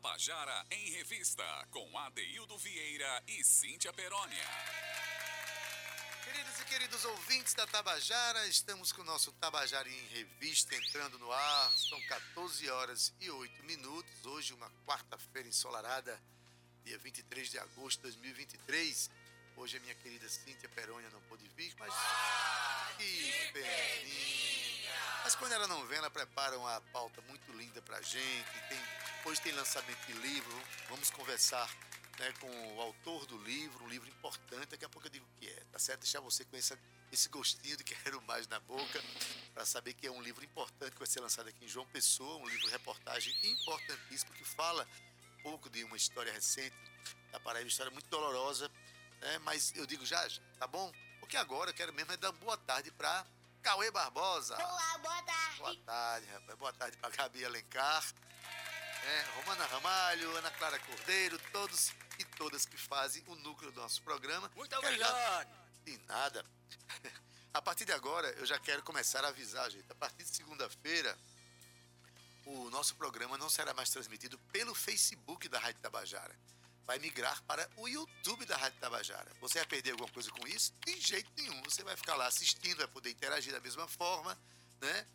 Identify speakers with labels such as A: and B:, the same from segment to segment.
A: Tabajara em Revista, com Adeildo Vieira e Cíntia Perónia.
B: Queridos e queridos ouvintes da Tabajara, estamos com o nosso Tabajara em Revista entrando no ar. São 14 horas e 8 minutos. Hoje, uma quarta-feira ensolarada, dia 23 de agosto de 2023. Hoje a minha querida Cíntia Perônia não pôde vir, mas. Ah, que peninha! Mas quando ela não vem, ela prepara uma pauta muito linda pra gente. Tem, hoje tem lançamento de livro. Vamos conversar né, com o autor do livro, um livro importante. Daqui a pouco eu digo o que é, tá certo? Deixar você com esse, esse gostinho de quero mais na boca, para saber que é um livro importante que vai ser lançado aqui em João Pessoa, um livro reportagem importantíssimo que fala um pouco de uma história recente da Paraíba, uma história muito dolorosa né? Mas eu digo já, tá bom? Porque agora eu quero mesmo é dar boa tarde para Cauê Barbosa.
C: Olá, boa tarde.
B: Boa tarde, rapaz. Boa tarde para Gabi Alencar, né? Romana Ramalho, Ana Clara Cordeiro, todos e todas que fazem o núcleo do nosso programa.
D: Muito obrigado.
B: De nada. A partir de agora, eu já quero começar a avisar, gente. A partir de segunda-feira, o nosso programa não será mais transmitido pelo Facebook da Rádio Tabajara vai migrar para o YouTube da Rádio Tabajara. Você vai perder alguma coisa com isso? De jeito nenhum. Você vai ficar lá assistindo, vai poder interagir da mesma forma, né?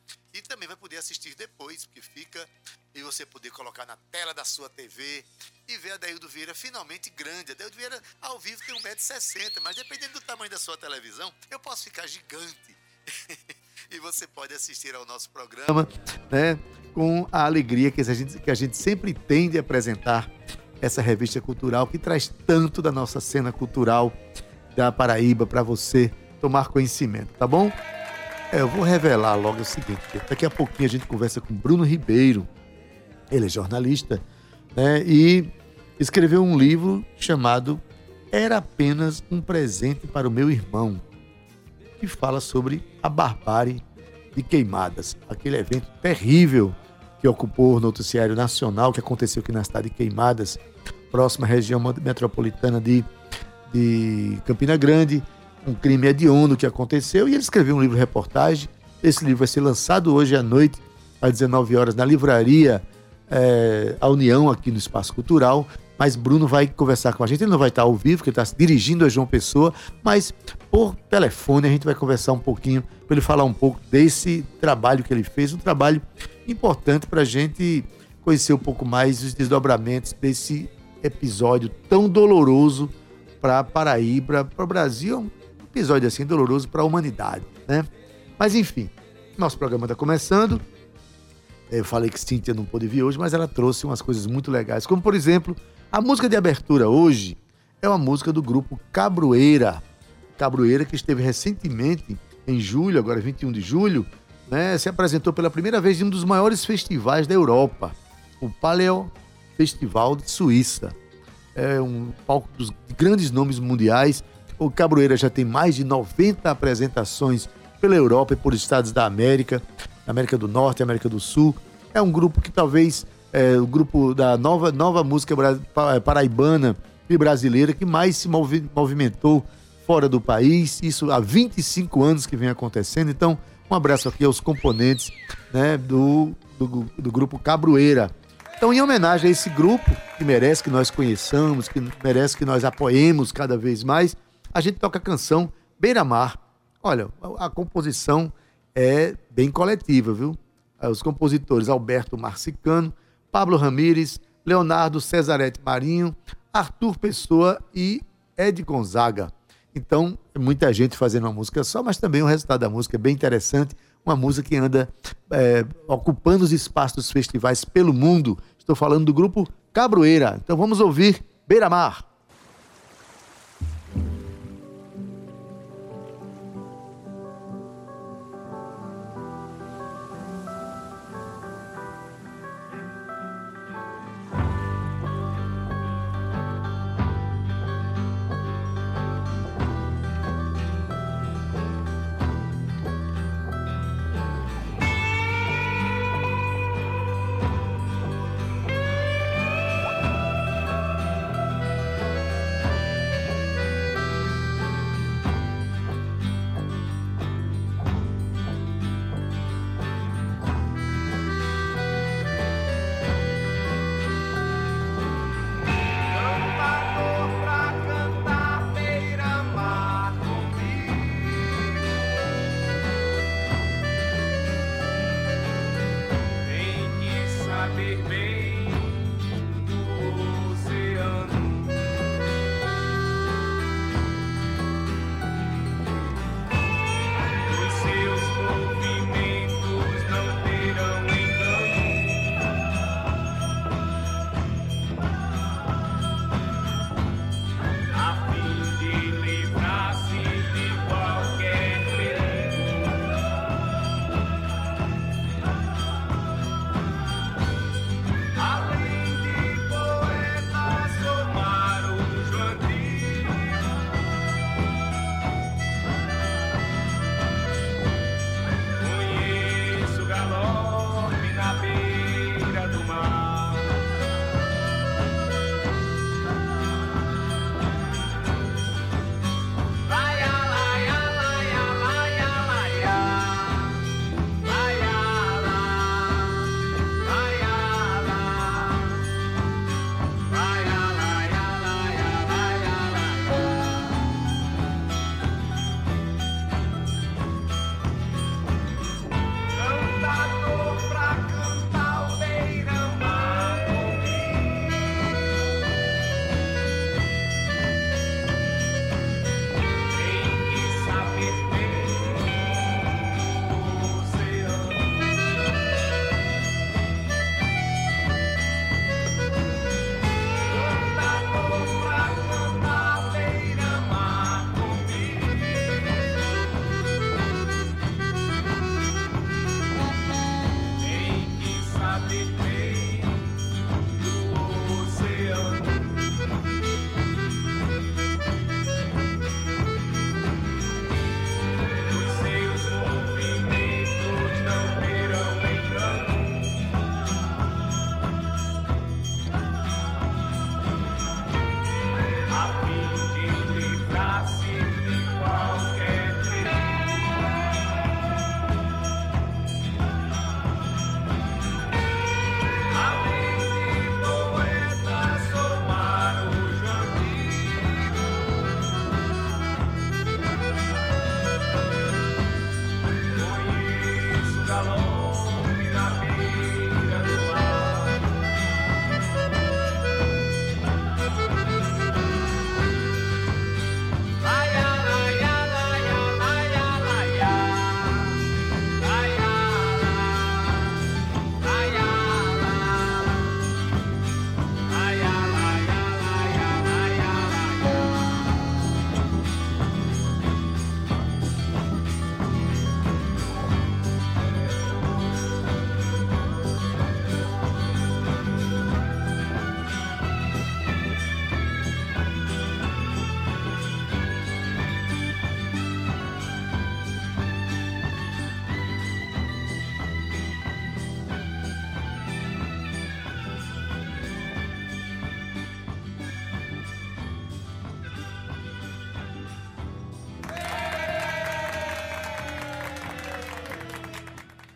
B: Poder assistir depois, porque fica e você poder colocar na tela da sua TV e ver a Daildo Vieira finalmente grande. A Daildo Vieira ao vivo tem 1,60m, mas dependendo do tamanho da sua televisão, eu posso ficar gigante. e você pode assistir ao nosso programa, né? Com a alegria que a gente, que a gente sempre tem de apresentar essa revista cultural que traz tanto da nossa cena cultural da Paraíba para você tomar conhecimento, tá bom? É, eu vou revelar logo o seguinte: daqui a pouquinho a gente conversa com Bruno Ribeiro. Ele é jornalista né, e escreveu um livro chamado Era apenas um presente para o meu irmão, que fala sobre a barbárie de queimadas, aquele evento terrível que ocupou o noticiário nacional que aconteceu aqui na cidade de Queimadas, próxima região metropolitana de, de Campina Grande, um crime hediondo que aconteceu, e ele escreveu um livro reportagem. Esse livro vai ser lançado hoje à noite, às 19 horas, na livraria é, A União, aqui no Espaço Cultural. Mas Bruno vai conversar com a gente, ele não vai estar ao vivo, porque ele está dirigindo a João Pessoa, mas por telefone a gente vai conversar um pouquinho, para ele falar um pouco desse trabalho que ele fez, um trabalho importante para a gente conhecer um pouco mais os desdobramentos desse episódio tão doloroso para Paraíba, para o Brasil, episódio assim doloroso para a humanidade, né? Mas enfim, nosso programa está começando. Eu falei que Cíntia não pôde vir hoje, mas ela trouxe umas coisas muito legais, como por exemplo, a música de abertura hoje é uma música do grupo Cabroeira. Cabroeira que esteve recentemente em julho, agora 21 de julho, né, se apresentou pela primeira vez em um dos maiores festivais da Europa, o Paleo Festival de Suíça. É um palco dos grandes nomes mundiais. O Cabroeira já tem mais de 90 apresentações pela Europa e por estados da América, América do Norte, América do Sul. É um grupo que talvez é o grupo da nova, nova música paraibana e brasileira que mais se movimentou fora do país. Isso há 25 anos que vem acontecendo. Então, um abraço aqui aos componentes né, do, do, do grupo Cabroeira. Então, em homenagem a esse grupo que merece que nós conheçamos, que merece que nós apoiemos cada vez mais, a gente toca a canção Beira Mar. Olha, a, a composição é bem coletiva, viu? Os compositores Alberto Marcicano, Pablo Ramires, Leonardo Cesarete Marinho, Arthur Pessoa e Ed Gonzaga. Então, muita gente fazendo uma música só, mas também o resultado da música é bem interessante uma música que anda é, ocupando os espaços dos festivais pelo mundo. Estou falando do grupo Cabroeira. Então vamos ouvir Beira Mar.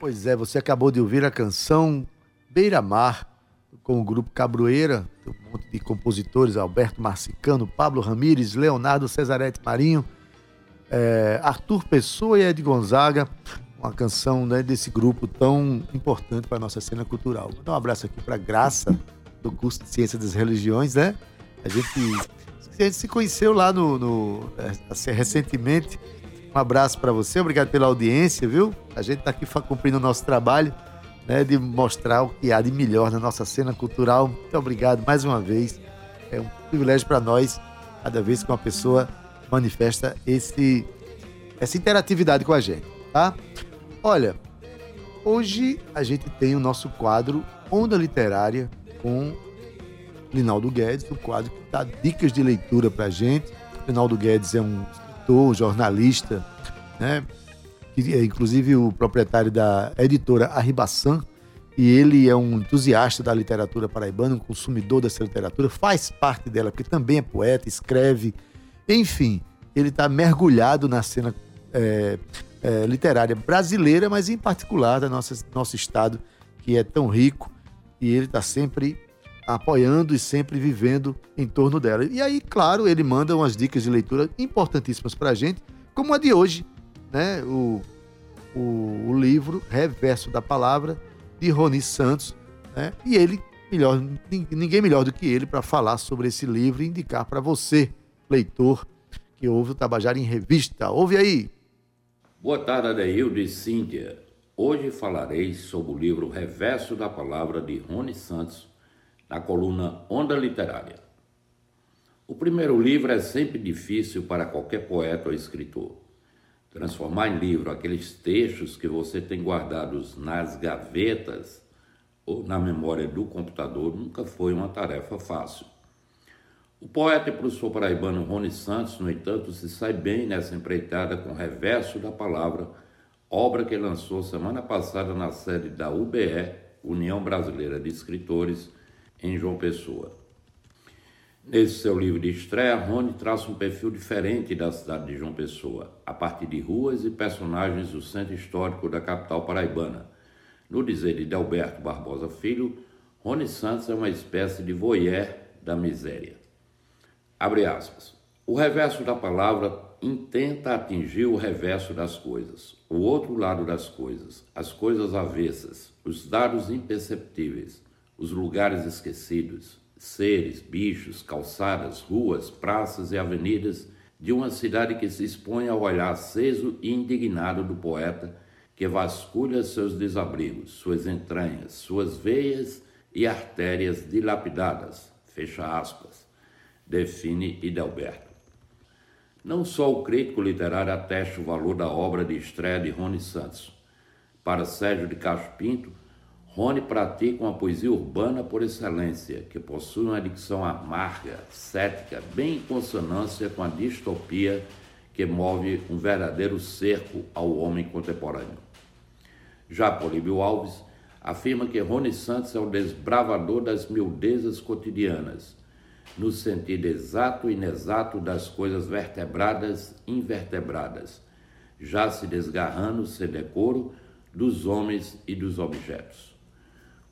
B: Pois é, você acabou de ouvir a canção Beira Mar, com o grupo Cabroeira, um monte de compositores, Alberto Marcicano, Pablo Ramires, Leonardo Cesarete Marinho, é, Arthur Pessoa e Ed Gonzaga, uma canção né, desse grupo tão importante para a nossa cena cultural. Vou dar um abraço aqui para Graça, do curso de Ciência das Religiões, né? A gente, a gente se conheceu lá no, no assim, recentemente. Um abraço para você, obrigado pela audiência, viu? A gente está aqui cumprindo o nosso trabalho né, de mostrar o que há de melhor na nossa cena cultural. Muito obrigado mais uma vez. É um privilégio para nós, cada vez que uma pessoa manifesta esse, essa interatividade com a gente, tá? Olha, hoje a gente tem o nosso quadro Onda Literária com Linaldo Guedes, o quadro que dá dicas de leitura para gente. Linaldo Guedes é um escritor, jornalista, né? que é inclusive o proprietário da editora Arribaçã, e ele é um entusiasta da literatura paraibana, um consumidor dessa literatura, faz parte dela, porque também é poeta, escreve, enfim, ele está mergulhado na cena é, é, literária brasileira, mas em particular da nossa, nosso estado, que é tão rico, e ele está sempre apoiando e sempre vivendo em torno dela. E aí, claro, ele manda umas dicas de leitura importantíssimas para a gente, como a de hoje, né? O, o, o, livro Reverso da Palavra, de Roni Santos, né? E ele, melhor, ninguém melhor do que ele para falar sobre esse livro e indicar para você, leitor, que ouve o Tabajara em Revista. Ouve aí!
E: Boa tarde, Adeildo e Cíntia. Hoje falarei sobre o livro Reverso da Palavra de Rony Santos, na coluna Onda Literária. O primeiro livro é sempre difícil para qualquer poeta ou escritor. Transformar em livro aqueles textos que você tem guardados nas gavetas ou na memória do computador nunca foi uma tarefa fácil. O poeta e professor paraibano Rony Santos, no entanto, se sai bem nessa empreitada com o reverso da palavra, obra que lançou semana passada na sede da UBE, União Brasileira de Escritores, em João Pessoa. Nesse seu livro de estreia, Rony traça um perfil diferente da cidade de João Pessoa, a partir de ruas e personagens do centro histórico da capital paraibana. No dizer de Delberto Barbosa Filho, Rony Santos é uma espécie de voyeur da miséria. Abre aspas. O reverso da palavra intenta atingir o reverso das coisas, o outro lado das coisas, as coisas avessas, os dados imperceptíveis, os lugares esquecidos, seres, bichos, calçadas, ruas, praças e avenidas de uma cidade que se expõe ao olhar aceso e indignado do poeta que vasculha seus desabrigos, suas entranhas, suas veias e artérias dilapidadas, fecha aspas, define Idelberto. Não só o crítico literário atesta o valor da obra de estreia de Rony Santos. Para Sérgio de Castro Pinto, Rony pratica uma poesia urbana por excelência, que possui uma dicção amarga, cética, bem em consonância com a distopia que move um verdadeiro cerco ao homem contemporâneo. Já Políbio Alves afirma que Rony Santos é o desbravador das miudezas cotidianas, no sentido exato e inexato das coisas vertebradas e invertebradas, já se desgarrando sem decoro dos homens e dos objetos.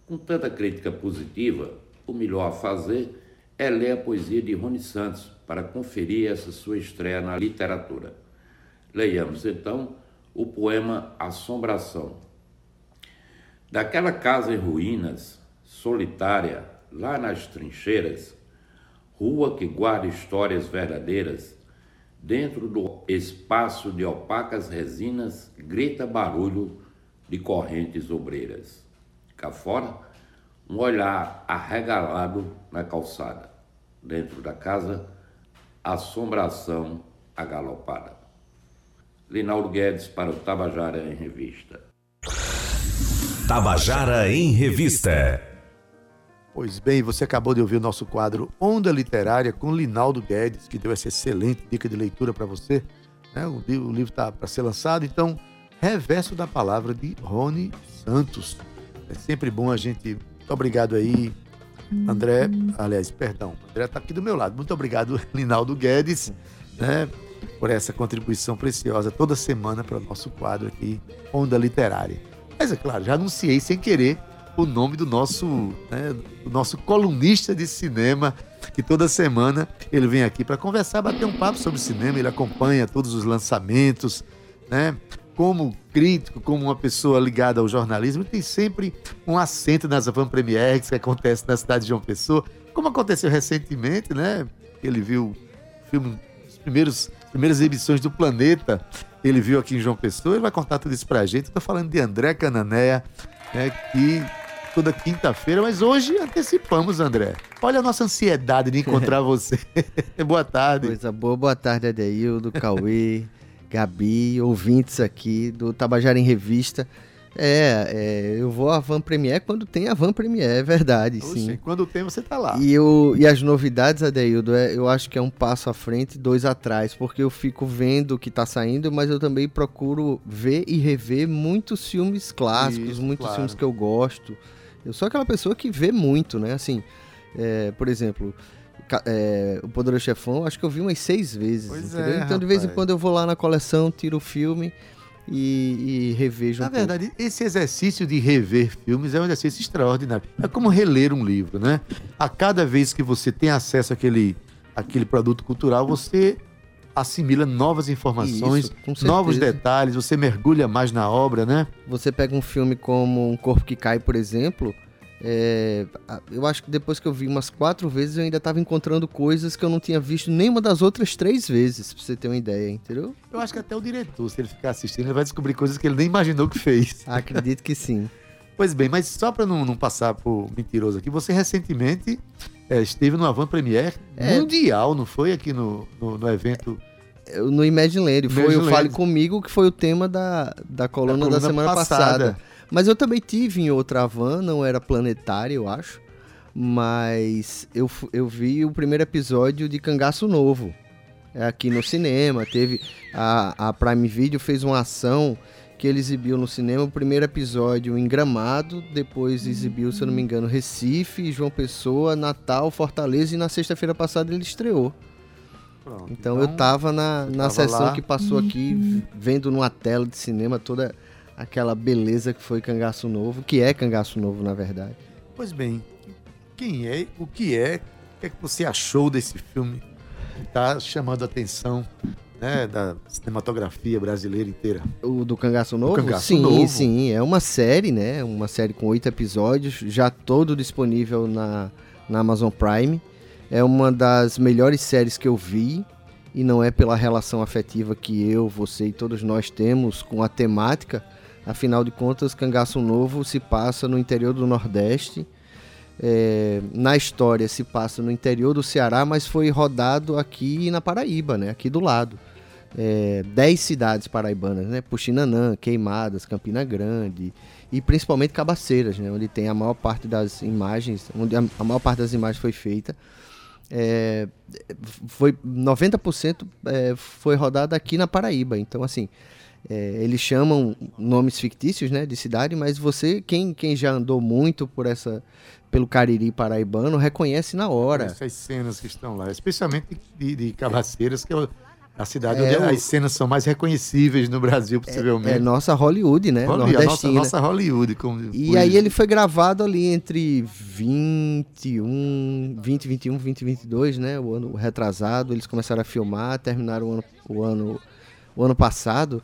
E: Com tanta crítica positiva, o melhor a fazer é ler a poesia de Rony Santos para conferir essa sua estreia na literatura. Leiamos então o poema Assombração. Daquela casa em ruínas, solitária, lá nas trincheiras, rua que guarda histórias verdadeiras, dentro do espaço de opacas resinas, grita barulho de correntes obreiras. Cá fora, um olhar arregalado na calçada. Dentro da casa, assombração agalopada. Linaldo Guedes para o Tabajara em Revista.
F: Tabajara em Revista.
B: Pois bem, você acabou de ouvir o nosso quadro Onda Literária com Linaldo Guedes, que deu essa excelente dica de leitura para você. Né? O livro está para ser lançado, então, Reverso da Palavra de Rony Santos. É sempre bom a gente. Muito obrigado aí, André. Aliás, perdão, André está aqui do meu lado. Muito obrigado, Linaldo Guedes, né, por essa contribuição preciosa toda semana para o nosso quadro aqui, Onda Literária. Mas Mas, é claro, já anunciei sem querer o nome do nosso, né, do nosso colunista de cinema, que toda semana ele vem aqui para conversar, bater um papo sobre cinema, ele acompanha todos os lançamentos, né? Como crítico, como uma pessoa ligada ao jornalismo, tem sempre um assento nas van premieres que acontece na cidade de João Pessoa, como aconteceu recentemente, né? Ele viu o filme, os primeiros primeiras exibições do Planeta, ele viu aqui em João Pessoa, ele vai contar tudo isso pra gente. Estou falando de André Cananéia, né, que toda quinta-feira, mas hoje antecipamos, André. Olha a nossa ansiedade de encontrar você. boa tarde.
G: Coisa boa, boa tarde, Adeildo, Cauê, Gabi, ouvintes aqui do Tabajara em Revista. É, é, eu vou à Van Premier quando tem a Van Premier, é verdade, Oxe, sim.
B: Quando tem, você tá lá.
G: E, eu, e as novidades, Adeildo, é, eu acho que é um passo à frente, dois atrás, porque eu fico vendo o que tá saindo, mas eu também procuro ver e rever muitos filmes clássicos, Isso, muitos claro. filmes que eu gosto. Eu sou aquela pessoa que vê muito, né? Assim, é, por exemplo, é, o Poderoso Chefão, acho que eu vi umas seis vezes. Pois entendeu? É, então, de vez em quando eu vou lá na coleção, tiro o filme e, e revejo
B: Na um verdade, pouco. esse exercício de rever filmes é um exercício extraordinário. É como reler um livro, né? A cada vez que você tem acesso àquele, àquele produto cultural, você assimila novas informações, Isso, novos detalhes, você mergulha mais na obra, né?
G: Você pega um filme como Um Corpo que Cai, por exemplo, é, eu acho que depois que eu vi umas quatro vezes, eu ainda estava encontrando coisas que eu não tinha visto nenhuma das outras três vezes, pra você ter uma ideia, entendeu?
B: Eu acho que até o diretor, se ele ficar assistindo, ele vai descobrir coisas que ele nem imaginou que fez.
G: Acredito que sim.
B: pois bem, mas só para não, não, passar por mentiroso aqui, você recentemente é, esteve no Avant Premiere é, mundial, não foi? Aqui no, no, no evento
G: no Imagine Land. Foi o Fale Comigo, que foi o tema da, da coluna da, coluna da semana passada. passada. Mas eu também tive em outra van, não era planetária, eu acho. Mas eu, eu vi o primeiro episódio de Cangaço Novo. É aqui no cinema. Teve. A, a Prime Video fez uma ação que ele exibiu no cinema o primeiro episódio em Gramado, depois exibiu, se eu não me engano, Recife, João Pessoa, Natal, Fortaleza e na sexta-feira passada ele estreou. Pronto, então, então, eu tava na, na tava sessão lá. que passou aqui, vendo numa tela de cinema toda aquela beleza que foi Cangaço Novo, que é Cangaço Novo, na verdade.
B: Pois bem, quem é, o que é, o que, é que você achou desse filme que está chamando a atenção né, da cinematografia brasileira inteira?
G: O do Cangaço Novo? Cangaço sim, Novo. sim. É uma série, né? Uma série com oito episódios, já todo disponível na, na Amazon Prime. É uma das melhores séries que eu vi e não é pela relação afetiva que eu, você e todos nós temos com a temática, Afinal de contas, Cangaço Novo se passa no interior do Nordeste. É, na história se passa no interior do Ceará, mas foi rodado aqui na Paraíba, né? aqui do lado. É, dez cidades paraibanas, né? Puxinanã, Queimadas, Campina Grande e principalmente Cabaceiras, né? onde tem a maior parte das imagens, onde a, a maior parte das imagens foi feita. É, foi 90% é, foi rodada aqui na Paraíba. Então, assim, é, eles chamam nomes fictícios, né, de cidade, mas você, quem, quem já andou muito por essa, pelo Cariri paraibano, reconhece na hora.
B: Essas cenas que estão lá, especialmente de, de Cabaceiras, que é a cidade é, onde as cenas são mais reconhecíveis no Brasil, possivelmente. É,
G: é nossa Hollywood, né? Hollywood.
B: Nossa, nossa Hollywood. Como,
G: e aí ele foi gravado ali entre 21, 20, 21, 20 22, né? O ano retrasado. Eles começaram a filmar, terminaram o ano, o ano, o ano passado.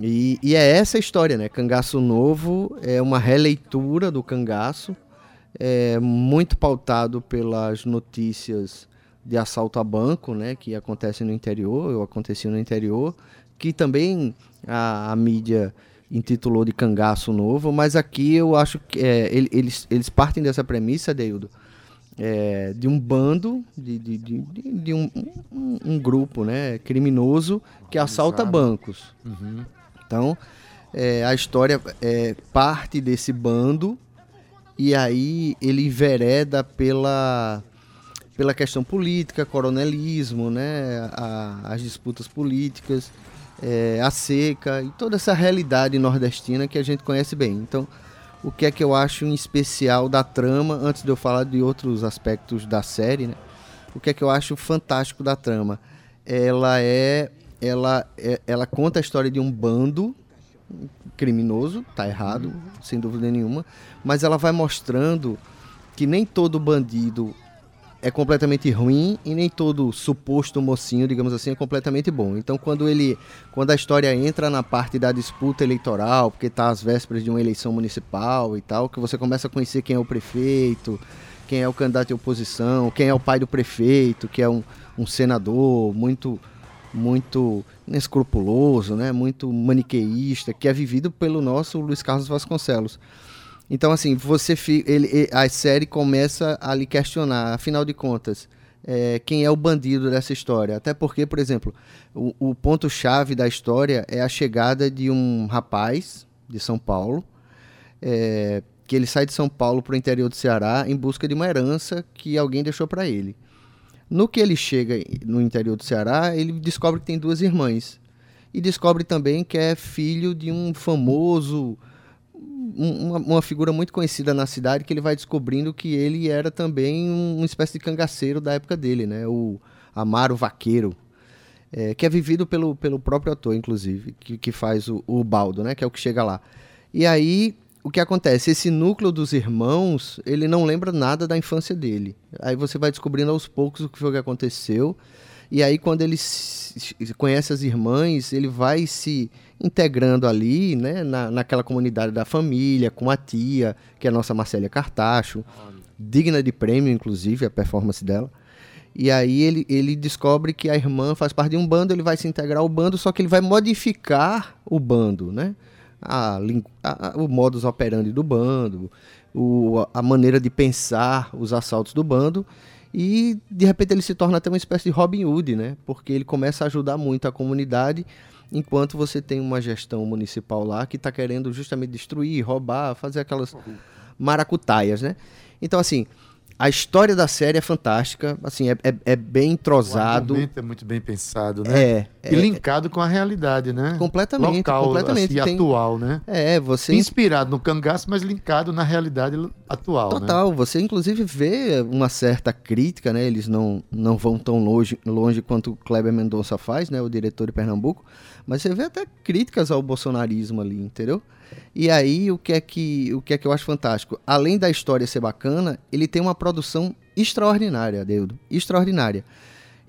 G: E, e, é essa a história, né? Cangaço Novo é uma releitura do Cangaço, é muito pautado pelas notícias de assalto a banco, né? Que acontecem no interior, ou aconteciam no interior, que também a, a, mídia intitulou de Cangaço Novo, mas aqui eu acho que é, eles, eles partem dessa premissa, Deildo, é, de um bando, de, de, de, de um, um, um, grupo né, criminoso que assalta bancos. Uhum. Então, é, a história é parte desse bando e aí ele envereda pela pela questão política, coronelismo, né, a, as disputas políticas, é, a seca e toda essa realidade nordestina que a gente conhece bem. Então, o que é que eu acho em especial da trama, antes de eu falar de outros aspectos da série, né? O que é que eu acho fantástico da trama? Ela é ela, é, ela conta a história de um bando criminoso, tá errado, sem dúvida nenhuma, mas ela vai mostrando que nem todo bandido é completamente ruim e nem todo suposto mocinho, digamos assim, é completamente bom. Então, quando ele, quando a história entra na parte da disputa eleitoral, porque tá às vésperas de uma eleição municipal e tal, que você começa a conhecer quem é o prefeito, quem é o candidato de oposição, quem é o pai do prefeito, que é um, um senador muito muito inescrupuloso, né, muito maniqueísta, que é vivido pelo nosso Luiz Carlos Vasconcelos. Então, assim, você ele, a série começa a lhe questionar, afinal de contas, é, quem é o bandido dessa história. Até porque, por exemplo, o, o ponto-chave da história é a chegada de um rapaz de São Paulo, é, que ele sai de São Paulo para o interior do Ceará em busca de uma herança que alguém deixou para ele. No que ele chega no interior do Ceará, ele descobre que tem duas irmãs. E descobre também que é filho de um famoso uma, figura muito conhecida na cidade que ele vai descobrindo que ele era também uma espécie de cangaceiro da época dele, né? O Amaro Vaqueiro, é, que é vivido pelo, pelo próprio ator, inclusive, que, que faz o, o Baldo, né? Que é o que chega lá. E aí, o que acontece? Esse núcleo dos irmãos, ele não lembra nada da infância dele. Aí você vai descobrindo aos poucos o que foi que aconteceu. E aí, quando ele conhece as irmãs, ele vai se integrando ali, né, na, naquela comunidade da família, com a tia, que é a nossa Marcélia Cartacho, digna de prêmio, inclusive, a performance dela. E aí ele, ele descobre que a irmã faz parte de um bando, ele vai se integrar ao bando, só que ele vai modificar o bando, né? A, a, o modus operandi do bando, o, a maneira de pensar os assaltos do bando. E de repente ele se torna até uma espécie de Robin Hood, né? Porque ele começa a ajudar muito a comunidade enquanto você tem uma gestão municipal lá que está querendo justamente destruir, roubar, fazer aquelas maracutaias, né? Então, assim, a história da série é fantástica, assim, é, é, é bem entrosado. O
B: é muito bem pensado, né?
G: É.
B: E é, linkado com a realidade, né?
G: Completamente,
B: Local,
G: completamente.
B: Assim, Tem... atual, né?
G: É, você...
B: Inspirado no cangaço, mas linkado na realidade atual,
G: né? Total,
B: né?
G: você inclusive vê uma certa crítica, né? Eles não, não vão tão longe, longe quanto o Kleber Mendonça faz, né? O diretor de Pernambuco. Mas você vê até críticas ao bolsonarismo ali, entendeu? E aí o que é que o que é que eu acho fantástico? Além da história ser bacana, ele tem uma produção extraordinária, Adeudo, extraordinária.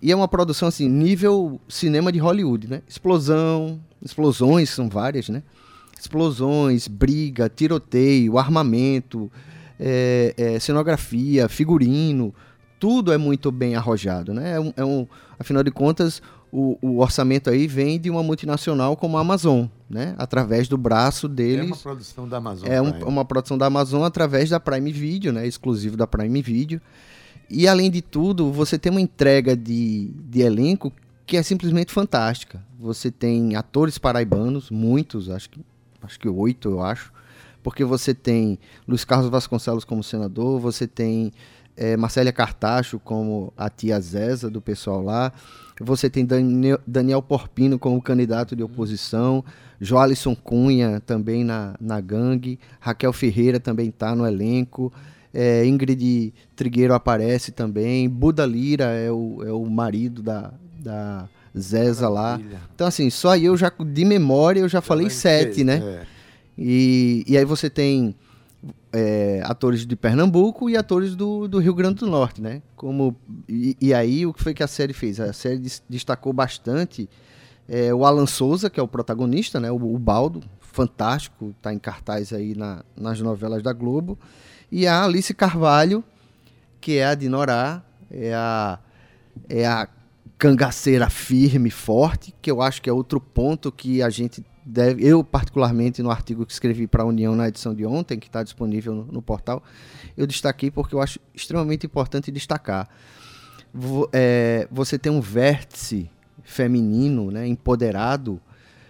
G: E é uma produção assim, nível cinema de Hollywood, né? Explosão, explosões são várias, né? Explosões, briga, tiroteio, armamento, é, é, cenografia, figurino, tudo é muito bem arrojado, né? É um, é um, afinal de contas, o, o, orçamento aí vem de uma multinacional como a Amazon, né? Através do braço deles. É uma
B: produção da Amazon.
G: É um, uma produção da Amazon através da Prime Video, né? Exclusivo da Prime Video. E além de tudo, você tem uma entrega de, de elenco que é simplesmente fantástica. Você tem atores paraibanos, muitos, acho que acho que oito, eu acho, porque você tem Luiz Carlos Vasconcelos como senador, você tem é, Marcélia Cartacho como a tia Zeza do pessoal lá, você tem Daniel, Daniel Porpino como candidato de oposição, Joalisson Cunha também na, na gangue, Raquel Ferreira também está no elenco, é, Ingrid Trigueiro aparece também, Buda Lira é o, é o marido da, da Zeza lá. Então, assim, só eu já, de memória, eu já, já falei sete, né? É. E, e aí você tem é, atores de Pernambuco e atores do, do Rio Grande do Norte, né? Como, e, e, aí o que foi que a série fez? A série destacou bastante é, o Alan Souza, que é o protagonista, né? O, o Baldo, fantástico, está em cartaz aí na, nas novelas da Globo. E a Alice Carvalho, que é a de Norá, é a, é a cangaceira firme, forte, que eu acho que é outro ponto que a gente deve, eu particularmente no artigo que escrevi para a União na edição de ontem, que está disponível no, no, portal, eu destaquei porque eu acho extremamente importante destacar. é, você tem um vértice feminino, né, empoderado,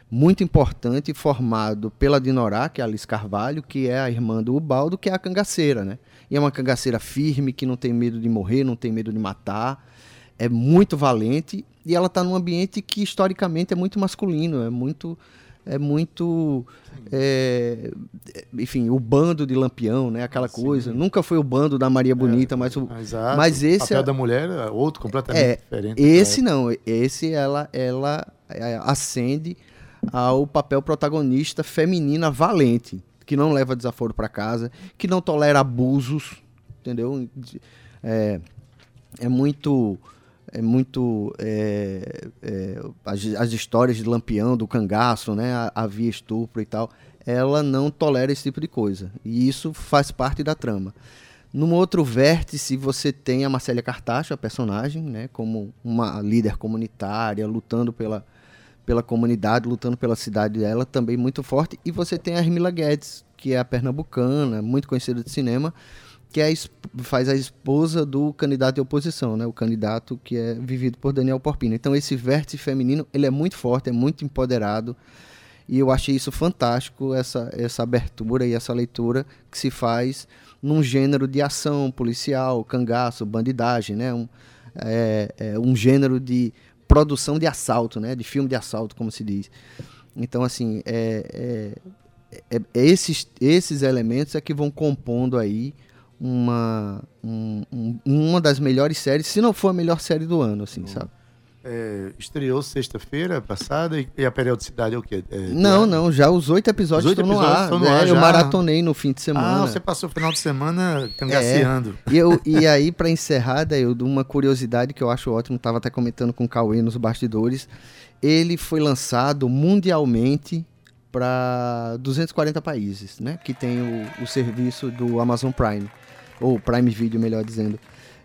G: muito importante, formado pela Dinorá, que é a Alice Carvalho, que é a irmã do Ubaldo, que é a cangaceira, né? E é uma cangaceira firme, que não tem medo de morrer, não tem medo de matar, é muito valente, e ela está num ambiente que historicamente é muito masculino, é muito é muito. É, enfim, o bando de Lampião, né? Aquela Sim. coisa. Nunca foi o bando da Maria Bonita, é, mas o.
B: Exato.
G: Mas esse. O
B: papel é, da mulher é outro, completamente
G: é,
B: diferente.
G: Esse não. Esse ela, ela é, acende ao papel protagonista feminina valente, que não leva desaforo para casa, que não tolera abusos, entendeu? É, é muito é muito é, é, as, as, histórias de Lampião, do cangaço, né? Havia estupro e tal. Ela não tolera esse tipo de coisa. E isso faz parte da trama. Num outro vértice, você tem a Marcélia Cartacho, a personagem, né? Como uma líder comunitária, lutando pela, pela comunidade, lutando pela cidade dela, também muito forte. E você tem a Hermila Guedes, que é a pernambucana, muito conhecida de cinema, que é faz a esposa do candidato de oposição, né? O candidato que é vivido por Daniel Porpino. Então esse vértice feminino, ele é muito forte, é muito empoderado. E eu achei isso fantástico, essa, essa abertura e essa leitura que se faz num gênero de ação policial, cangaço, bandidagem, né? Um, é, é um gênero de produção de assalto, né? De filme de assalto, como se diz. Então, assim, é, é, é, é esses, esses elementos é que vão compondo aí uma, um, um, uma das melhores séries, se não for a melhor série do ano, assim, sabe?
B: É, estreou sexta-feira passada e, a periodicidade é o quê? É,
G: não, não, já os oito episódios, os estão, episódios no estão no ar. É, eu maratonei no fim de semana.
B: Ah, você passou o final de semana cangaceando.
G: É, e, eu, e aí, para encerrar, daí, eu, uma curiosidade que eu acho ótimo, estava até comentando com o Cauê nos bastidores, ele foi lançado mundialmente para 240 países, né? Que tem o, o serviço do Amazon Prime ou Prime Video, melhor dizendo.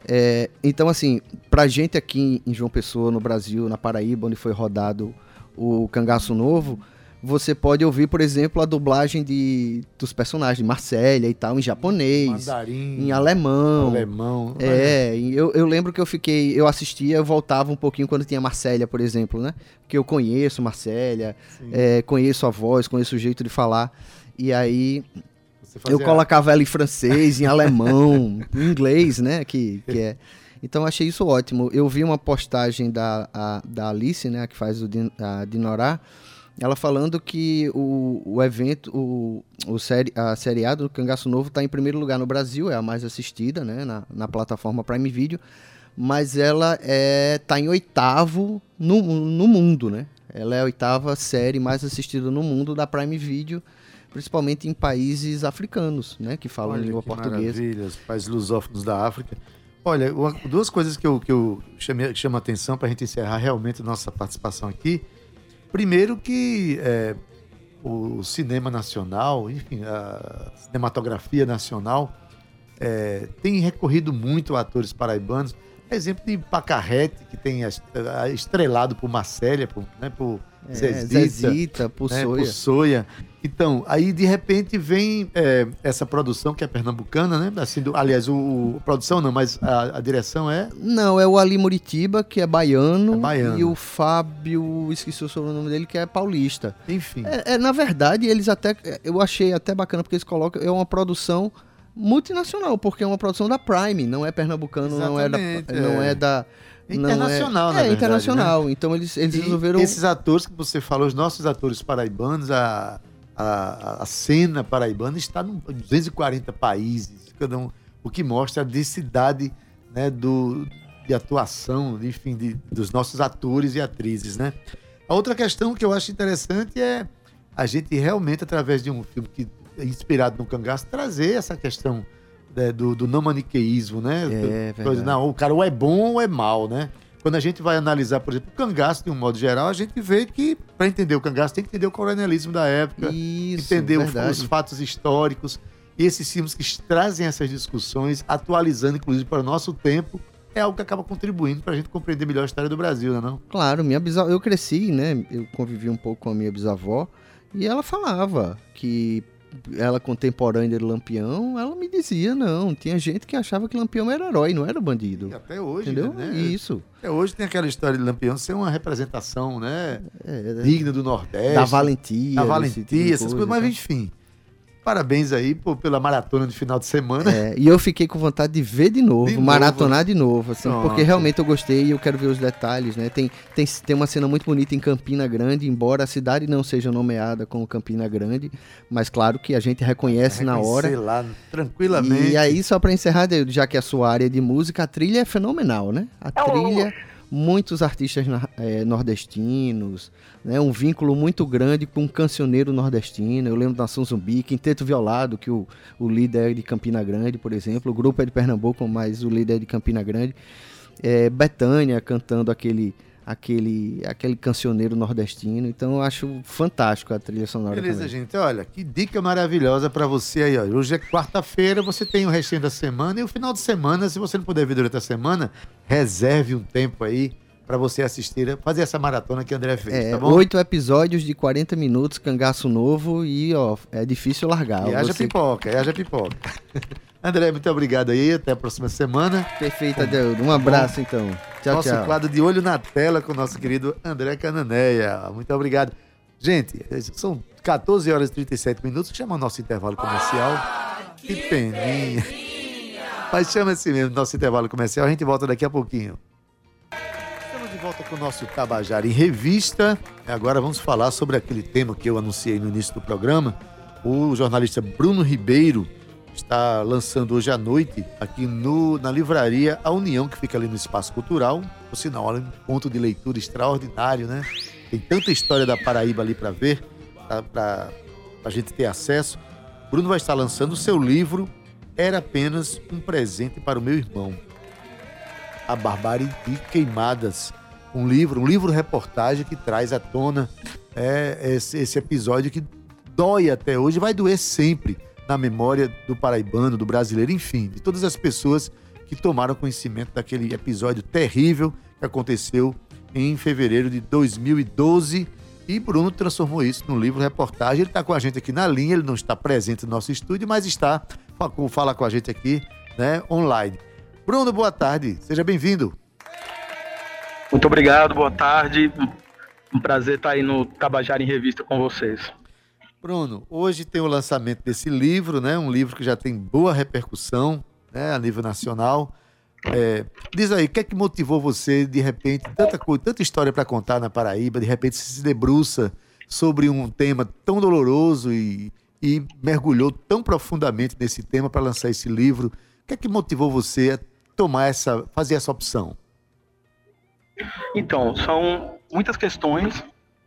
G: É, então, assim, pra gente aqui em João Pessoa, no Brasil, na Paraíba, onde foi rodado o Cangaço Novo, você pode ouvir, por exemplo, a dublagem de, dos personagens, Marcélia e tal, em japonês,
B: Mandarim,
G: em alemão.
B: Alemão.
G: É, eu, eu lembro que eu fiquei, eu assistia, eu voltava um pouquinho quando tinha Marcélia, por exemplo, né? Porque eu conheço Marcélia, é, conheço a voz, conheço o jeito de falar. E aí eu colocava ela em francês, em alemão, em inglês, né? Que, que é. Então achei isso ótimo. Eu vi uma postagem da, a, da Alice, né, que faz o a Dinorá, ela falando que o, o evento, o, o série, a seriado do Cangaço Novo está em primeiro lugar no Brasil, é a mais assistida, né, na, na plataforma Prime Video, mas ela é tá em oitavo no, no mundo, né? Ela é a oitava série mais assistida no mundo da Prime Video principalmente em países africanos, né, que falam Olha, língua que portuguesa.
B: Maravilha, países lusófonos da África. Olha, uma, duas coisas que eu, que eu chame, chamo a atenção para a gente encerrar realmente nossa participação aqui. Primeiro que é, o cinema nacional, enfim, a cinematografia nacional é, tem recorrido muito a atores paraibanos. Exemplo de Pacarrete, que tem estrelado por Marcélia, por, né, por
G: é, Zezita, Zezita, por,
B: né. Então, aí de repente vem é, essa produção que é pernambucana, né? Assim, do, aliás, o, o, produção não, mas a, a, direção é.
G: Não, é o Ali Muritiba, que é baiano,
B: é baiano.
G: e o Fábio, esqueci o sobrenome dele, que é paulista.
B: Enfim.
G: É, é, na verdade, eles até. Eu achei até bacana, porque eles colocam. É uma produção multinacional, porque é uma produção da Prime, não é pernambucano, não é da. Não é, é da
B: internacional,
G: é,
B: é
G: internacional.
B: Né?
G: Então eles, eles resolveram.
B: Esses atores que você falou, os nossos atores paraibanos, a, a, a cena paraibana está em 240 países, cada um, o que mostra a densidade né, do, de atuação, enfim, de, dos nossos atores e atrizes, né? A outra questão que eu acho interessante é a gente realmente, através de um filme que é inspirado no cangaço, trazer essa questão né, do, do, não maniqueísmo, né?
G: É, verdade.
B: Não, o cara ou é bom ou é mal, né? Quando a gente vai analisar, por exemplo, o cangaço de um modo geral, a gente vê que, para entender o cangaço, tem que entender o coronelismo da época,
G: Isso,
B: entender os fatos históricos. E esses filmes que trazem essas discussões, atualizando, inclusive, para o nosso tempo, é algo que acaba contribuindo para a gente compreender melhor a história do Brasil, né, não?
G: Claro, minha bisavó, eu cresci, né? Eu convivi um pouco com a minha bisavó e ela falava que ela contemporânea de Lampião, ela me dizia, não, tinha gente que achava que Lampião era herói, não era bandido.
B: E até hoje,
G: entendeu?
B: Né?
G: Isso.
B: Até hoje tem aquela história de Lampião ser uma representação, né, é, é digna do Nordeste.
G: Da valentia.
B: Da valentia, tipo essas coisas, mas enfim. Parabéns aí pô, pela maratona de final de semana.
G: É, e eu fiquei com vontade de ver de novo, de maratonar novo. de novo, assim, Pronto. porque realmente eu gostei e eu quero ver os detalhes, né? Tem, tem, tem uma cena muito bonita em Campina Grande, embora a cidade não seja nomeada como Campina Grande, mas claro que a gente reconhece na hora.
B: lá, tranquilamente.
G: E aí, só para encerrar, já que é a sua área de música, a trilha é fenomenal, né? A trilha muitos artistas é, nordestinos, né, um vínculo muito grande com um cancioneiro nordestino. Eu lembro da Nação Zumbi, Quinteto Violado, que o, o líder é de Campina Grande, por exemplo. O grupo é de Pernambuco, mas o líder é de Campina Grande. É, Betânia cantando aquele aquele, aquele cancioneiro nordestino. Então eu acho fantástico a trilha sonora.
B: Beleza,
G: também.
B: gente. Olha, que dica maravilhosa para você aí. Ó. Hoje é quarta-feira, você tem o restinho da semana e o final de semana, se você não puder vir durante a semana, reserve um tempo aí para você assistir, fazer essa maratona que o André fez,
G: é,
B: tá bom?
G: Oito episódios de 40 minutos, cangaço novo e, ó, é difícil largar.
B: E haja
G: você...
B: pipoca, e haja pipoca. André, muito obrigado aí. Até a próxima semana.
G: Perfeito, Adeudo. Um abraço, Bom, então. Tchau,
B: nosso
G: tchau.
B: quadro de olho na tela com o nosso querido André Cananeia. Muito obrigado. Gente, são 14 horas e 37 minutos. Chama o nosso intervalo comercial. Ah, que, que peninha. peninha. Mas chama assim mesmo, nosso intervalo comercial. A gente volta daqui a pouquinho. Estamos de volta com o nosso Tabajara em Revista. Agora vamos falar sobre aquele tema que eu anunciei no início do programa. O jornalista Bruno Ribeiro está lançando hoje à noite aqui no, na livraria A União, que fica ali no Espaço Cultural. Por sinal, olha, um ponto de leitura extraordinário, né? Tem tanta história da Paraíba ali para ver, para a gente ter acesso. Bruno vai estar lançando o seu livro Era apenas um presente para o meu irmão. A Barbárie de Queimadas. Um livro, um livro reportagem que traz à tona é, esse, esse episódio que dói até hoje, vai doer sempre na memória do paraibano, do brasileiro, enfim, de todas as pessoas que tomaram conhecimento daquele episódio terrível que aconteceu em fevereiro de 2012. E Bruno transformou isso num livro reportagem. Ele está com a gente aqui na linha, ele não está presente no nosso estúdio, mas está, fala com a gente aqui, né, online. Bruno, boa tarde, seja bem-vindo.
H: Muito obrigado, boa tarde. Um prazer estar aí no Tabajara em Revista com vocês.
B: Bruno, hoje tem o lançamento desse livro, né? Um livro que já tem boa repercussão né? a nível nacional. É, diz aí, o que é que motivou você, de repente, tanta coisa, tanta história para contar na Paraíba, de repente se debruça sobre um tema tão doloroso e, e mergulhou tão profundamente nesse tema para lançar esse livro. O que é que motivou você a tomar essa, fazer essa opção?
H: Então, são muitas questões.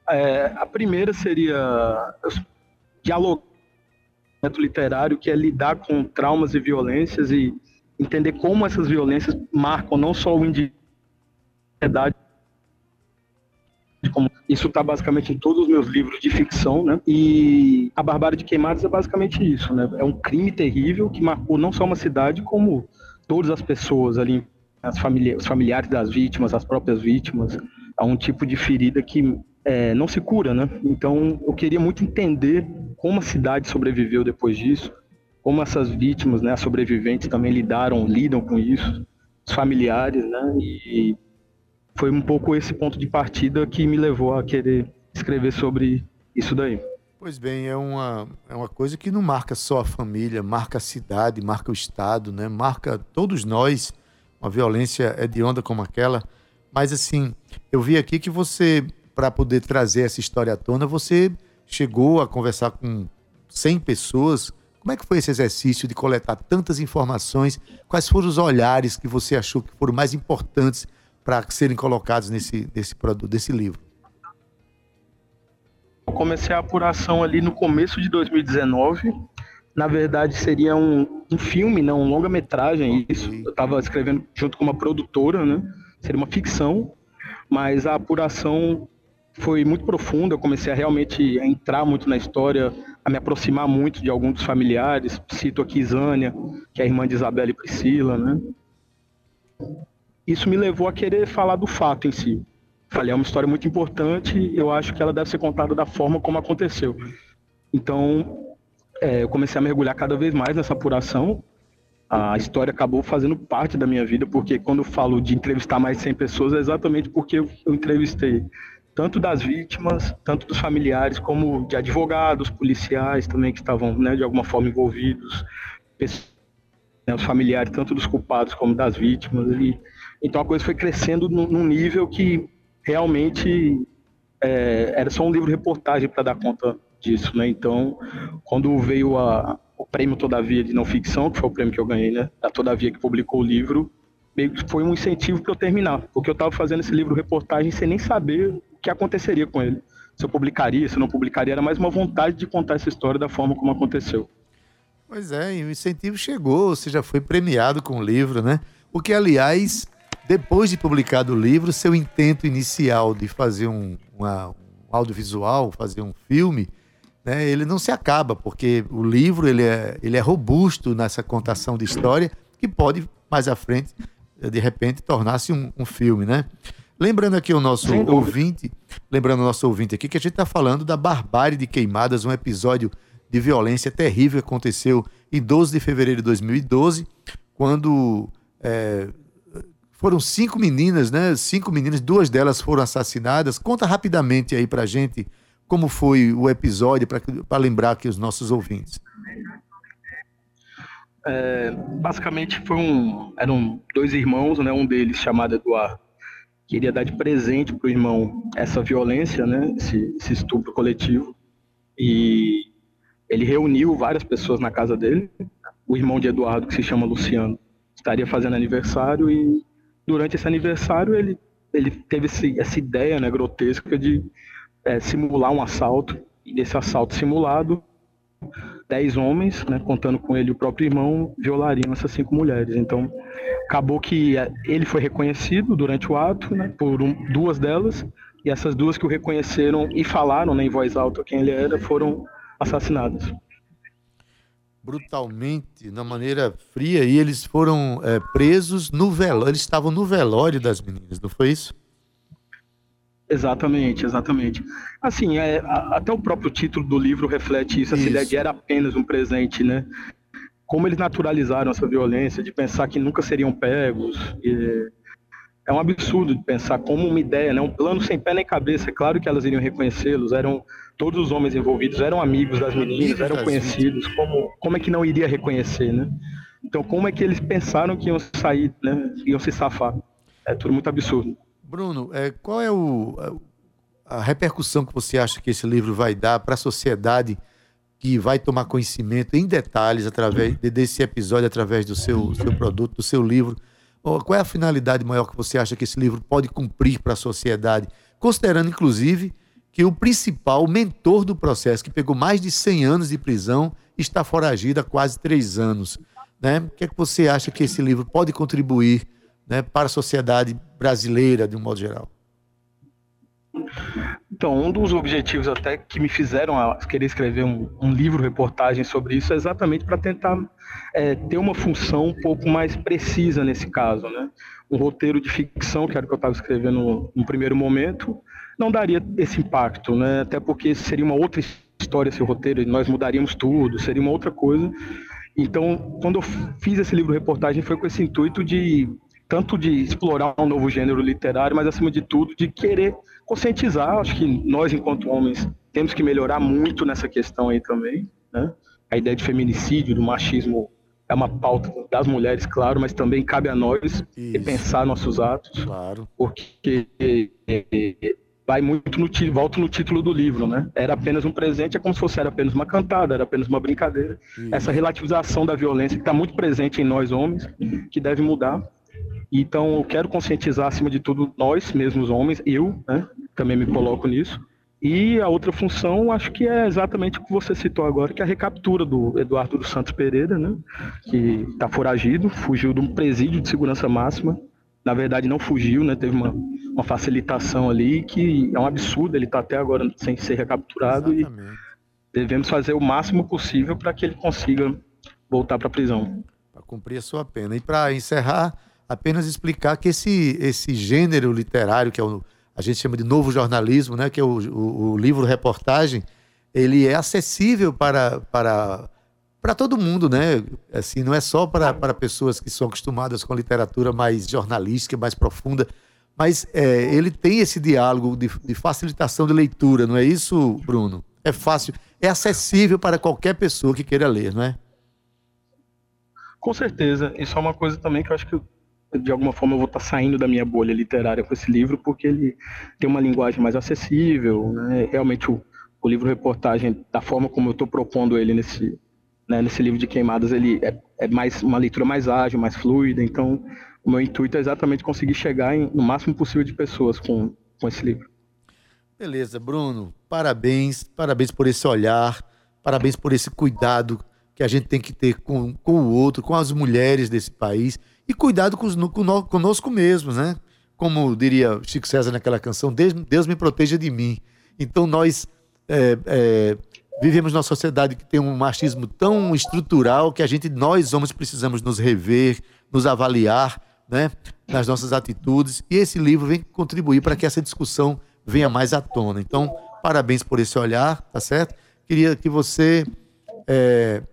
H: É, a primeira seria dialogamento literário, que é lidar com traumas e violências e entender como essas violências marcam não só o indivíduo, isso está basicamente em todos os meus livros de ficção, né? E a Barbárie de Queimados é basicamente isso, né? É um crime terrível que marcou não só uma cidade, como todas as pessoas ali, as famili os familiares das vítimas, as próprias vítimas. Há um tipo de ferida que é, não se cura, né? Então, eu queria muito entender como a cidade sobreviveu depois disso, como essas vítimas, né, sobreviventes também lidaram, lidam com isso, os familiares, né? E foi um pouco esse ponto de partida que me levou a querer escrever sobre isso daí.
B: Pois bem, é uma, é uma coisa que não marca só a família, marca a cidade, marca o Estado, né? marca todos nós. Uma violência hedionda como aquela. Mas, assim, eu vi aqui que você para poder trazer essa história à tona, você chegou a conversar com 100 pessoas. Como é que foi esse exercício de coletar tantas informações? Quais foram os olhares que você achou que foram mais importantes para serem colocados nesse, nesse produto, desse livro?
H: Eu comecei a apuração ali no começo de 2019. Na verdade, seria um, um filme, não, um longa-metragem, isso. Eu estava escrevendo junto com uma produtora, né? Seria uma ficção, mas a apuração foi muito profunda. Eu comecei a realmente entrar muito na história, a me aproximar muito de alguns dos familiares. Cito aqui Isânia, que é a irmã de Isabela e Priscila, né? Isso me levou a querer falar do fato em si. Falei, é uma história muito importante, eu acho que ela deve ser contada da forma como aconteceu. Então, é, eu comecei a mergulhar cada vez mais nessa apuração. A história acabou fazendo parte da minha vida, porque quando eu falo de entrevistar mais de 100 pessoas, é exatamente porque eu entrevistei tanto das vítimas, tanto dos familiares, como de advogados, policiais também que estavam, né, de alguma forma envolvidos, né, os familiares tanto dos culpados como das vítimas. E, então a coisa foi crescendo num, num nível que realmente é, era só um livro reportagem para dar conta disso, né? Então, quando veio a, o prêmio Todavia de não ficção, que foi o prêmio que eu ganhei, né? A Todavia que publicou o livro, foi um incentivo para eu terminar, porque eu estava fazendo esse livro reportagem sem nem saber que aconteceria com ele. Se eu publicaria, se eu não publicaria, era mais uma vontade de contar essa história da forma como aconteceu.
B: Pois é, e o incentivo chegou, você já foi premiado com o livro, né? O que, aliás, depois de publicado o livro, seu intento inicial de fazer um, uma, um audiovisual, fazer um filme, né, ele não se acaba, porque o livro ele é, ele é robusto nessa contação de história que pode, mais à frente, de repente, tornar-se um, um, filme, né? Lembrando aqui o nosso ouvinte, lembrando o nosso ouvinte aqui, que a gente está falando da Barbárie de Queimadas, um episódio de violência terrível que aconteceu em 12 de fevereiro de 2012, quando é, foram cinco meninas, né? Cinco meninas, duas delas foram assassinadas. Conta rapidamente aí pra gente como foi o episódio, para lembrar aqui os nossos ouvintes.
H: É, basicamente foi um, eram dois irmãos, né? Um deles chamado Eduardo queria dar de presente para o irmão essa violência, né? Esse, esse estupro coletivo e ele reuniu várias pessoas na casa dele. O irmão de Eduardo, que se chama Luciano, estaria fazendo aniversário e durante esse aniversário ele, ele teve esse, essa ideia né, grotesca de é, simular um assalto. E nesse assalto simulado, dez homens, né, contando com ele o próprio irmão, violariam essas cinco mulheres. Então, acabou que é, ele foi reconhecido durante o ato né, por um, duas delas, e essas duas que o reconheceram e falaram né, em voz alta quem ele era foram assassinadas.
B: Brutalmente, na maneira fria, e eles foram é, presos no velório. Eles estavam no velório das meninas, não foi isso?
H: Exatamente, exatamente. Assim, é, a, até o próprio título do livro reflete isso, essa ideia de era apenas um presente, né? Como eles naturalizaram essa violência, de pensar que nunca seriam pegos. E, é um absurdo de pensar como uma ideia, né? um plano sem pé nem cabeça. É claro que elas iriam reconhecê-los, eram todos os homens envolvidos eram amigos das meninas, eram conhecidos. Como, como é que não iria reconhecer, né? Então, como é que eles pensaram que iam sair, né? Iam se safar? É tudo muito absurdo.
B: Bruno, é, qual é o, a, repercussão que você acha que esse livro vai dar para a sociedade que vai tomar conhecimento em detalhes através desse episódio, através do seu, seu produto, do seu livro? Qual é a finalidade maior que você acha que esse livro pode cumprir para a sociedade? Considerando, inclusive, que o principal mentor do processo, que pegou mais de 100 anos de prisão, está foragido há quase três anos. Né? O que é que você acha que esse livro pode contribuir né, para a sociedade brasileira, de um modo geral?
H: Então, um dos objetivos até que me fizeram querer escrever um, um livro, reportagem sobre isso, é exatamente para tentar é, ter uma função um pouco mais precisa nesse caso. Né? Um roteiro de ficção, que era o que eu estava escrevendo no, no, primeiro momento, não daria esse impacto, né? até porque seria uma outra história esse roteiro, nós mudaríamos tudo, seria uma outra coisa. Então, quando eu fiz esse livro reportagem, foi com esse intuito de tanto de explorar um novo gênero literário, mas acima de tudo de querer conscientizar. Acho que nós, enquanto homens, temos que melhorar muito nessa questão aí também. Né? A ideia de feminicídio, do machismo, é uma pauta das mulheres, claro, mas também cabe a nós repensar nossos atos.
B: Claro.
H: Porque vai muito no volta no título do livro, né? Era apenas um presente, é como se fosse era apenas uma cantada, era apenas uma brincadeira. Essa relativização da violência que está muito presente em nós homens, que deve mudar. Então, eu quero conscientizar, acima de tudo, nós mesmos homens, eu, né, também me coloco nisso. E a outra função, acho que é exatamente o que você citou agora, que é a recaptura do Eduardo dos Santos Pereira, né, que está foragido, fugiu de um presídio de segurança máxima. Na verdade, não fugiu, né, teve uma, uma facilitação ali, que é um absurdo, ele está até agora sem ser recapturado. Exatamente. E devemos fazer o máximo possível para que ele consiga voltar para a prisão.
B: Para cumprir a sua pena. E para encerrar apenas explicar que esse, esse gênero literário, que é o, a gente chama de novo jornalismo, né, que é o, o, o livro reportagem, ele é acessível para, para, para todo mundo, né? Assim, não é só para, para pessoas que são acostumadas com literatura mais jornalística, mais profunda, mas é, ele tem esse diálogo de, de facilitação de leitura, não é isso, Bruno? É fácil, é acessível para qualquer pessoa que queira ler, não é?
H: Com certeza. Isso é uma coisa também que eu acho que de alguma forma eu vou estar saindo da minha bolha literária com esse livro, porque ele tem uma linguagem mais acessível, né? realmente o, o livro reportagem, da forma como eu estou propondo ele nesse, né, nesse livro de queimadas, ele é, é, mais uma leitura mais ágil, mais fluida, então o meu intuito é exatamente conseguir chegar em, no máximo possível de pessoas com, com esse livro.
B: Beleza, Bruno. Parabéns, parabéns por esse olhar, parabéns por esse cuidado que a gente tem que ter com, com o outro, com as mulheres desse país e cuidado conosco mesmos, né? Como diria Chico César naquela canção, Deus me proteja de mim. Então nós é, é, vivemos numa sociedade que tem um machismo tão estrutural que a gente, nós homens, precisamos nos rever, nos avaliar, né? Nas nossas atitudes. E esse livro vem contribuir para que essa discussão venha mais à tona. Então, parabéns por esse olhar, tá certo? Queria que você. É,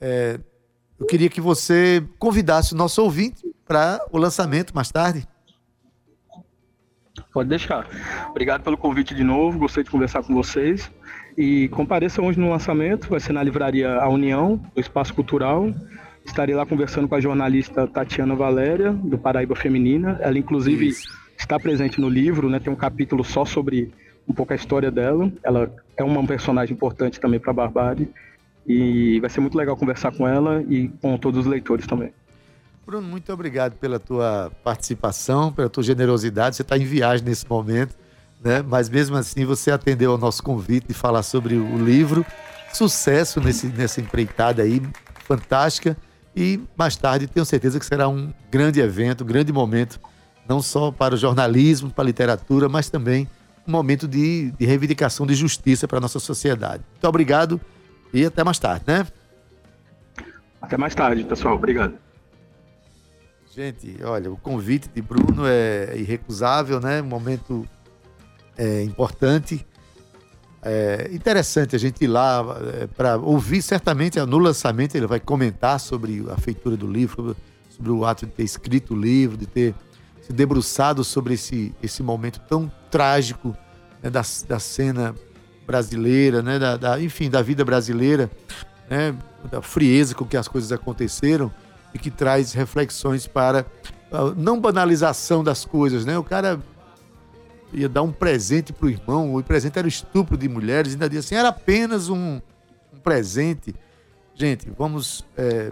B: é, eu queria que você convidasse o nosso ouvinte para o lançamento mais tarde.
H: Pode deixar. Obrigado pelo convite de novo, gostei de conversar com vocês. E compareça hoje no lançamento, vai ser na livraria A União, do Espaço Cultural. Estarei lá conversando com a jornalista Tatiana Valéria, do Paraíba Feminina. Ela, inclusive, Isso está presente no livro, né? Tem um capítulo só sobre um pouco a história dela. Ela é uma personagem importante também para a Barbárie. E vai ser muito legal conversar com ela e com todos os leitores também.
B: Bruno, muito obrigado pela tua participação, pela tua generosidade. Você está em viagem nesse momento, né? Mas mesmo assim você atendeu ao nosso convite de falar sobre o livro. Sucesso nesse, nessa empreitada aí, fantástica. E mais tarde tenho certeza que será um grande evento, um grande momento não só para o jornalismo, para a literatura, mas também um momento de, de reivindicação de justiça para a nossa sociedade. Muito obrigado e até mais tarde, né?
H: Até mais tarde, pessoal. Obrigado.
B: Gente, olha, o convite de Bruno é irrecusável, né? Um momento é, importante. É interessante a gente ir lá é, para ouvir. Certamente no lançamento ele vai comentar sobre a feitura do livro, sobre o ato de ter escrito o livro, de ter se debruçado sobre esse, esse momento tão trágico né, da, da cena brasileira, né, da, da, enfim, da vida brasileira, né, da frieza com que as coisas aconteceram e que traz reflexões para a não banalização das coisas, né? O cara ia dar um presente para o irmão, o presente era o estupro de mulheres, ainda dizia assim, era apenas um, um presente. Gente, vamos é,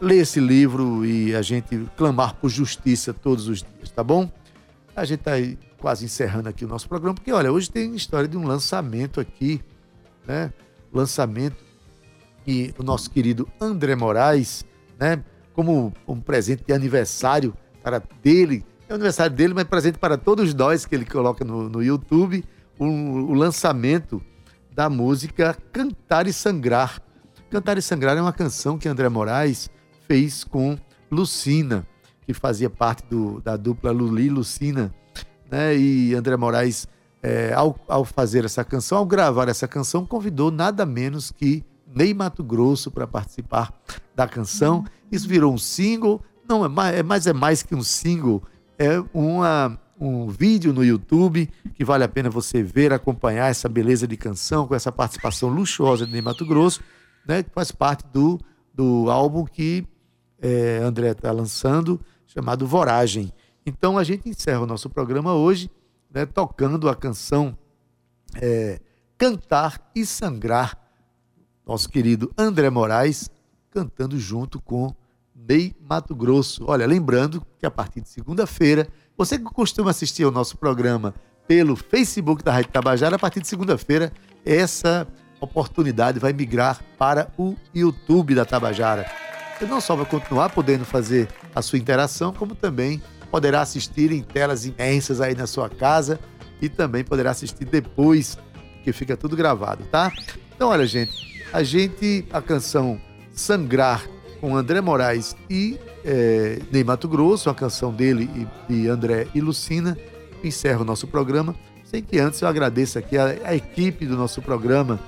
B: ler esse livro e a gente clamar por justiça todos os dias, tá bom? A gente está quase encerrando aqui o nosso programa, porque olha, hoje tem história de um lançamento aqui, né? Lançamento e o nosso querido André Moraes, né? Como um presente de aniversário para dele, é aniversário dele, mas presente para todos nós que ele coloca no, no YouTube, o, o lançamento da música Cantar e Sangrar. Cantar e Sangrar é uma canção que André Moraes fez com Lucina, que fazia parte do, da dupla Luli e Lucina. Né? E André Moraes, é, ao, ao fazer essa canção, ao gravar essa canção, convidou nada menos que Ney Mato Grosso para participar da canção. Isso virou um single, não é mais, é mais, é mais que um single, é uma, um vídeo no YouTube que vale a pena você ver, acompanhar essa beleza de canção com essa participação luxuosa de Ney Mato Grosso, né, que faz parte do, do álbum que é, André está lançando, chamado Voragem. Então a gente encerra o nosso programa hoje né, tocando a canção é, Cantar e Sangrar, nosso querido André Moraes, cantando junto com Ney Mato Grosso. Olha, lembrando que a partir de segunda-feira, você que costuma assistir ao nosso programa pelo Facebook da Rádio Tabajara, a partir de segunda-feira, essa oportunidade vai migrar para o YouTube da Tabajara. Você não só vai continuar podendo fazer a sua interação, como também poderá assistir em telas imensas aí na sua casa e também poderá assistir depois, que fica tudo gravado, tá? Então, olha, gente, a gente, a canção Sangrar com André Moraes e é, Ney Mato Grosso, a canção dele e de André e Lucina, encerra o nosso programa. Sem que antes eu agradeça aqui a, a equipe do nosso programa,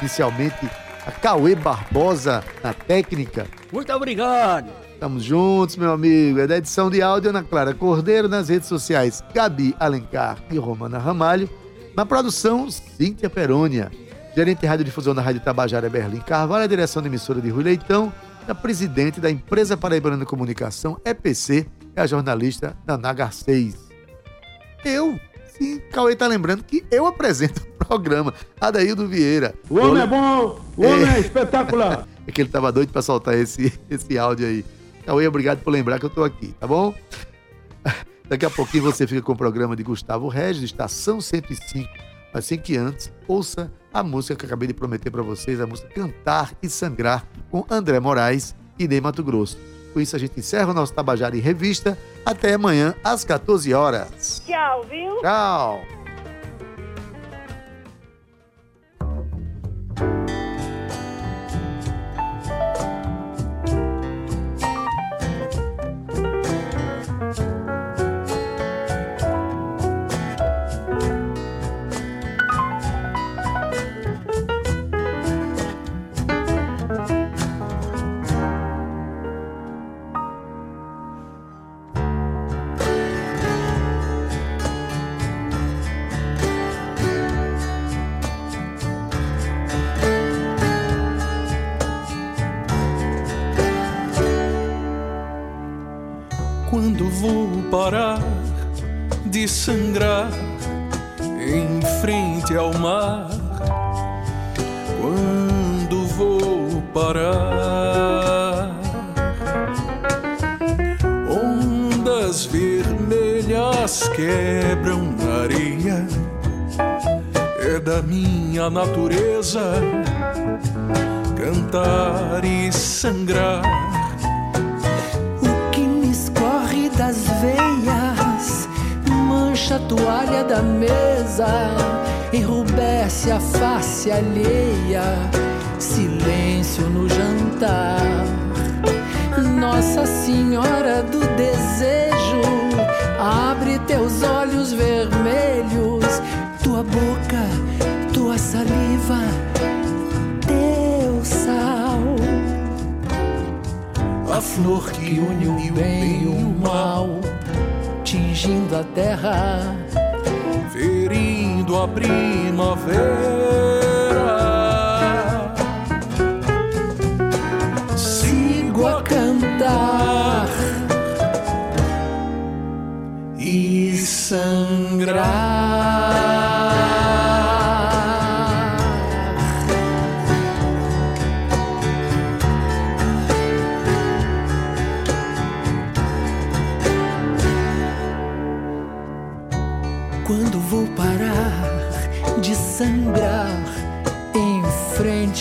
B: inicialmente a Cauê Barbosa na técnica.
I: Muito obrigado.
B: Estamos juntos, meu amigo. É da edição de áudio Ana Clara Cordeiro, nas redes sociais Gabi Alencar e Romana Ramalho. Na produção, Cíntia Perônia. Gerente de Radiodifusão da Rádio Tabajara, Berlim Carvalho. A direção da emissora de Rui Leitão. A presidente da Empresa Paraibana de Comunicação, EPC, é a jornalista Naná Garcês. Eu, Sim, Cauê tá lembrando que eu apresento o programa. Adaildo Vieira.
I: O homem é bom, o homem é, é espetacular.
B: é que ele tava doido pra soltar esse, esse áudio aí. Cauê, obrigado por lembrar que eu tô aqui, tá bom? Daqui a pouquinho você fica com o programa de Gustavo Regis, Estação 105. Mas sem que antes, ouça a música que eu acabei de prometer para vocês, a música Cantar e Sangrar, com André Moraes e Ney Mato Grosso. Com isso, a gente encerra o nosso Tabajara em Revista. Até amanhã, às 14 horas.
C: Tchau, viu?
B: Tchau.
J: Minha natureza cantar e sangrar.
K: O que me escorre das veias mancha a toalha da mesa, enrubesce a face alheia, silêncio no jantar. Nossa Senhora do Desejo, abre teus olhos vermelhos, tua boca, saliva, teu sal. A flor que une o bem e o mal, tingindo a terra,
J: ferindo a primavera.
K: sigo a cantar
J: e sangrar.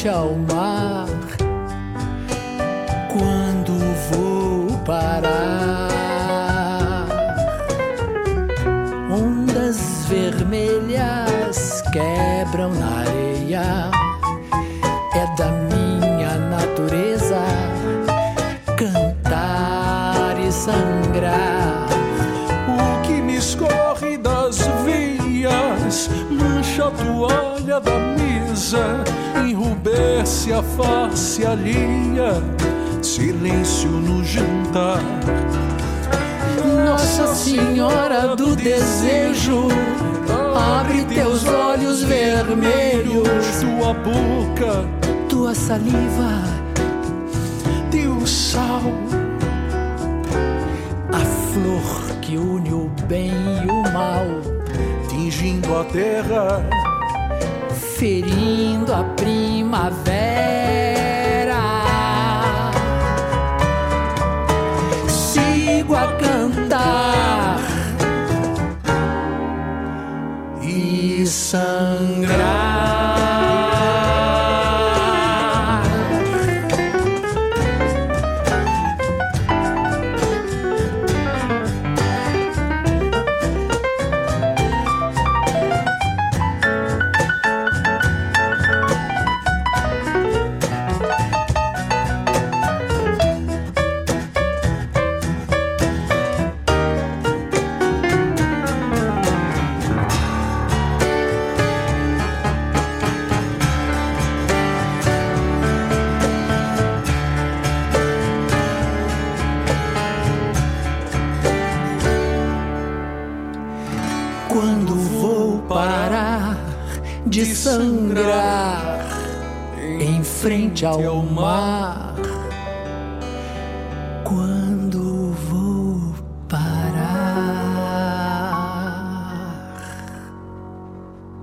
K: Frente ao mar. Quando vou parar, ondas vermelhas quebram na areia. É da minha natureza cantar e sangrar.
J: O que me escorre das veias mancha a toalha da mesa, enrubesce a face alheia, silêncio no jantar.
K: Nossa Senhora do Desejo, abre teus olhos vermelhos,
J: tua boca,
K: tua saliva,
J: teu sal.
K: a flor que une o bem e o mal,
J: tingindo a terra,
K: ferindo a primavera. Sigo a cantar
J: e sangrar.
K: Frente ao mar.